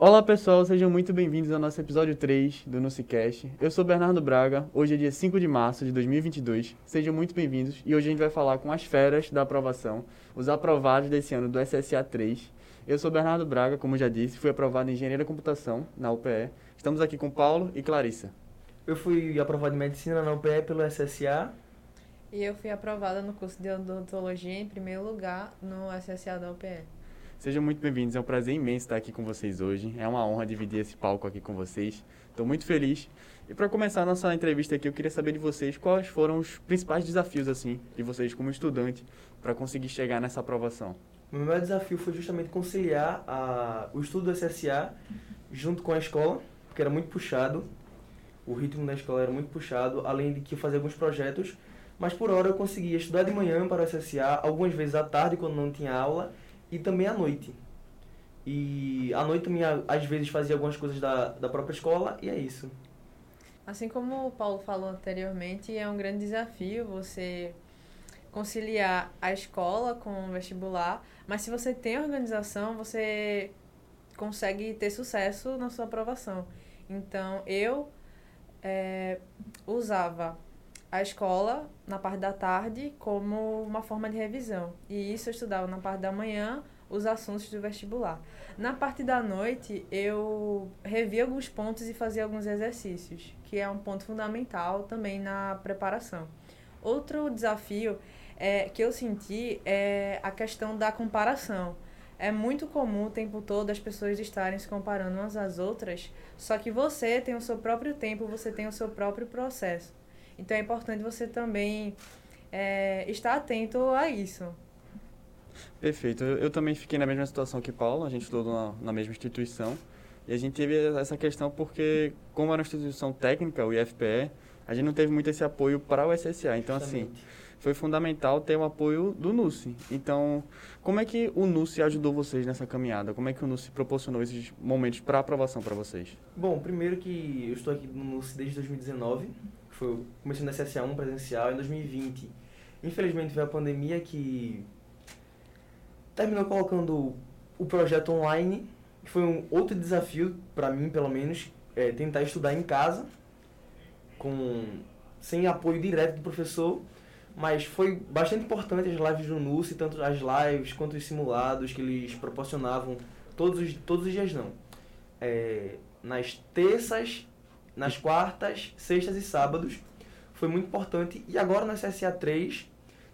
Olá pessoal, sejam muito bem-vindos ao nosso episódio 3 do NuciCast. Eu sou Bernardo Braga, hoje é dia 5 de março de 2022. Sejam muito bem-vindos e hoje a gente vai falar com as feras da aprovação, os aprovados desse ano do SSA 3. Eu sou Bernardo Braga, como já disse, fui aprovado em Engenharia da Computação na UPE. Estamos aqui com Paulo e Clarissa. Eu fui aprovado em Medicina na UPE pelo SSA. E eu fui aprovada no curso de odontologia em primeiro lugar no SSA da UPE. Sejam muito bem-vindos, é um prazer imenso estar aqui com vocês hoje. É uma honra dividir esse palco aqui com vocês. Estou muito feliz. E para começar a nossa entrevista aqui, eu queria saber de vocês quais foram os principais desafios assim de vocês como estudante para conseguir chegar nessa aprovação. O meu desafio foi justamente conciliar a, o estudo do SSA junto com a escola, porque era muito puxado. O ritmo da escola era muito puxado, além de que eu fazia alguns projetos, mas por hora eu conseguia estudar de manhã para o SSA, algumas vezes à tarde quando não tinha aula e também à noite. E à noite também, às vezes, fazia algumas coisas da, da própria escola e é isso. Assim como o Paulo falou anteriormente, é um grande desafio você conciliar a escola com o vestibular, mas se você tem organização, você consegue ter sucesso na sua aprovação. Então, eu é, usava a escola na parte da tarde como uma forma de revisão. E isso eu estudava na parte da manhã os assuntos do vestibular. Na parte da noite, eu revia alguns pontos e fazia alguns exercícios, que é um ponto fundamental também na preparação. Outro desafio é, que eu senti é a questão da comparação. É muito comum o tempo todo as pessoas estarem se comparando umas às outras, só que você tem o seu próprio tempo, você tem o seu próprio processo. Então é importante você também é, estar atento a isso. Perfeito. Eu, eu, também fiquei na mesma situação que Paulo, a gente estudou na, na mesma instituição. E a gente teve essa questão porque, como era uma instituição técnica, o IFPE, a gente não teve muito esse apoio para o SSA. Então, assim, Justamente. assim, foi fundamental ter o apoio do NUSI. Então, como é que o NUSI ajudou vocês nessa caminhada? Como é que o NUSI proporcionou esses momentos para aprovação para vocês? Bom, primeiro que eu estou aqui no NUSI desde 2019 foi, comecei no SSA1 presencial em 2020. Infelizmente veio a pandemia que terminou colocando o projeto online, que foi um outro desafio para mim, pelo menos, é tentar estudar em casa com sem apoio direto do professor, mas foi bastante importante as lives do NUSI, tanto as lives quanto os simulados que eles proporcionavam todos os, todos os dias não. É, nas terças nas quartas, sextas e sábados. Foi muito importante. E agora no SSA 3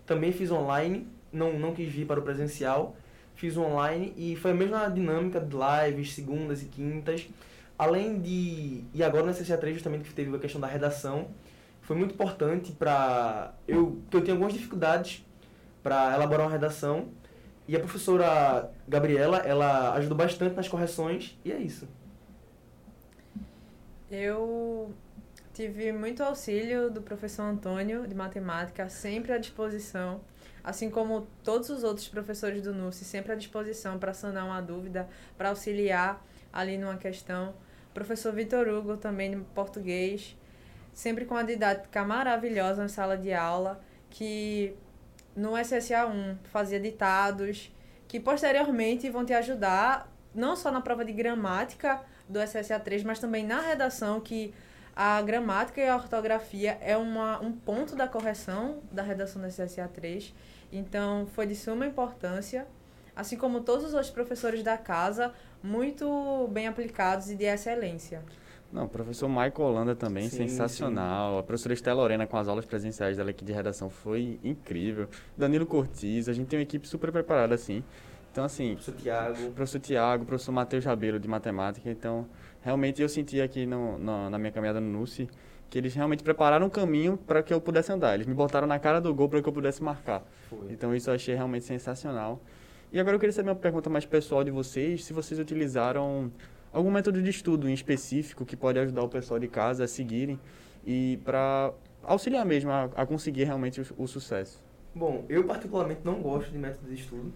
também fiz online, não, não quis vir para o presencial, fiz online e foi a mesma dinâmica de lives, segundas e quintas. Além de. E agora no SSA 3 justamente que teve a questão da redação. Foi muito importante para. Eu, eu tinha algumas dificuldades para elaborar uma redação. E a professora Gabriela, ela ajudou bastante nas correções e é isso. Eu tive muito auxílio do professor Antônio de matemática, sempre à disposição, assim como todos os outros professores do NUSI, sempre à disposição para sanar uma dúvida, para auxiliar ali numa questão. Professor Vitor Hugo também de português, sempre com a didática maravilhosa na sala de aula, que no SSA 1 fazia ditados, que posteriormente vão te ajudar não só na prova de gramática, do SSA3, mas também na redação, que a gramática e a ortografia é uma, um ponto da correção da redação do SSA3. Então, foi de suma importância, assim como todos os outros professores da casa, muito bem aplicados e de excelência. Não, o professor Michael Holanda também, sim, sensacional. Sim. A professora Estela Lorena com as aulas presenciais dela aqui de redação foi incrível. Danilo Cortiz, a gente tem uma equipe super preparada, assim. Então, assim. Professor Tiago. Professor Tiago, professor Matheus Rabelo de matemática. Então, realmente eu senti aqui no, no, na minha caminhada no NUSI que eles realmente prepararam um caminho para que eu pudesse andar. Eles me botaram na cara do gol para que eu pudesse marcar. Foi. Então, isso eu achei realmente sensacional. E agora eu queria saber uma pergunta mais pessoal de vocês: se vocês utilizaram algum método de estudo em específico que pode ajudar o pessoal de casa a seguirem e para auxiliar mesmo a, a conseguir realmente o, o sucesso. Bom, eu particularmente não gosto de método de estudo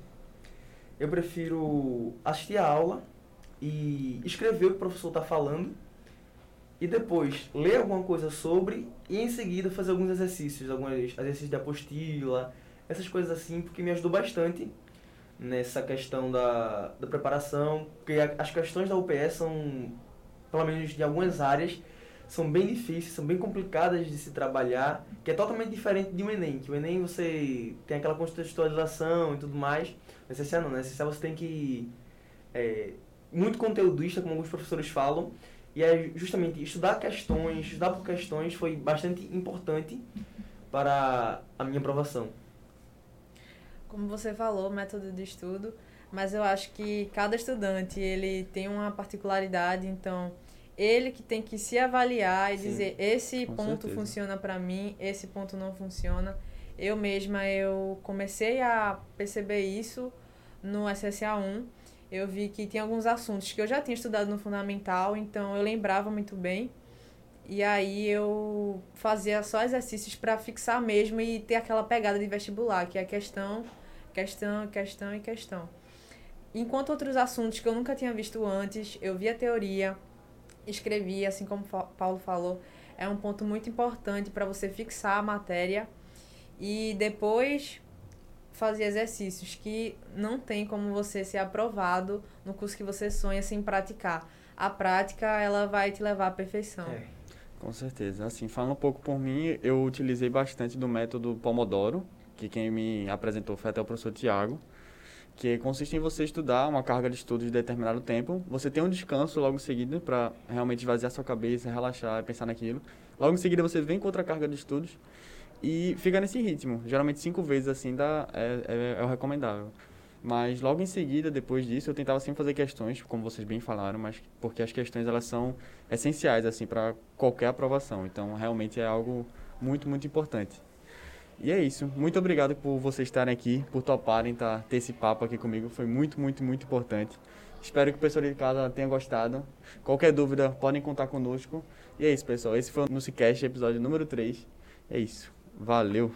eu prefiro assistir a aula e escrever o que o professor está falando e depois ler alguma coisa sobre e em seguida fazer alguns exercícios, alguns exercícios de apostila, essas coisas assim, porque me ajudou bastante nessa questão da, da preparação, porque as questões da UPE são, pelo menos de algumas áreas, são bem difíceis, são bem complicadas de se trabalhar, que é totalmente diferente de um Enem, que o Enem você tem aquela contextualização e tudo mais, no SSA não, no SSA você tem que... É, muito conteudista, como alguns professores falam, e é justamente estudar questões, estudar por questões foi bastante importante para a minha aprovação. Como você falou, método de estudo, mas eu acho que cada estudante ele tem uma particularidade, então ele que tem que se avaliar e Sim, dizer esse ponto certeza. funciona para mim, esse ponto não funciona. Eu mesma eu comecei a perceber isso no SSA 1. Eu vi que tem alguns assuntos que eu já tinha estudado no fundamental, então eu lembrava muito bem. E aí eu fazia só exercícios para fixar mesmo e ter aquela pegada de vestibular, que é questão, questão, questão e questão. Enquanto outros assuntos que eu nunca tinha visto antes, eu via teoria, escrevia, assim como Paulo falou, é um ponto muito importante para você fixar a matéria e depois fazer exercícios que não tem como você ser aprovado no curso que você sonha sem praticar. A prática, ela vai te levar à perfeição. É. Com certeza. Assim, falando um pouco por mim, eu utilizei bastante do método Pomodoro, que quem me apresentou foi até o professor Tiago, que consiste em você estudar uma carga de estudo de determinado tempo, você tem um descanso logo em seguida para realmente esvaziar sua cabeça, relaxar, pensar naquilo. Logo em seguida você vem com outra carga de estudos e fica nesse ritmo. Geralmente cinco vezes assim dá, é, é, é o recomendável. Mas logo em seguida, depois disso, eu tentava sempre fazer questões, como vocês bem falaram, mas porque as questões elas são essenciais assim para qualquer aprovação. Então, realmente é algo muito, muito importante. E é isso. Muito obrigado por vocês estarem aqui, por toparem tá, ter esse papo aqui comigo. Foi muito, muito, muito importante. Espero que o pessoal de casa tenha gostado. Qualquer dúvida, podem contar conosco. E é isso, pessoal. Esse foi o Nucicast, episódio número 3. É isso. Valeu!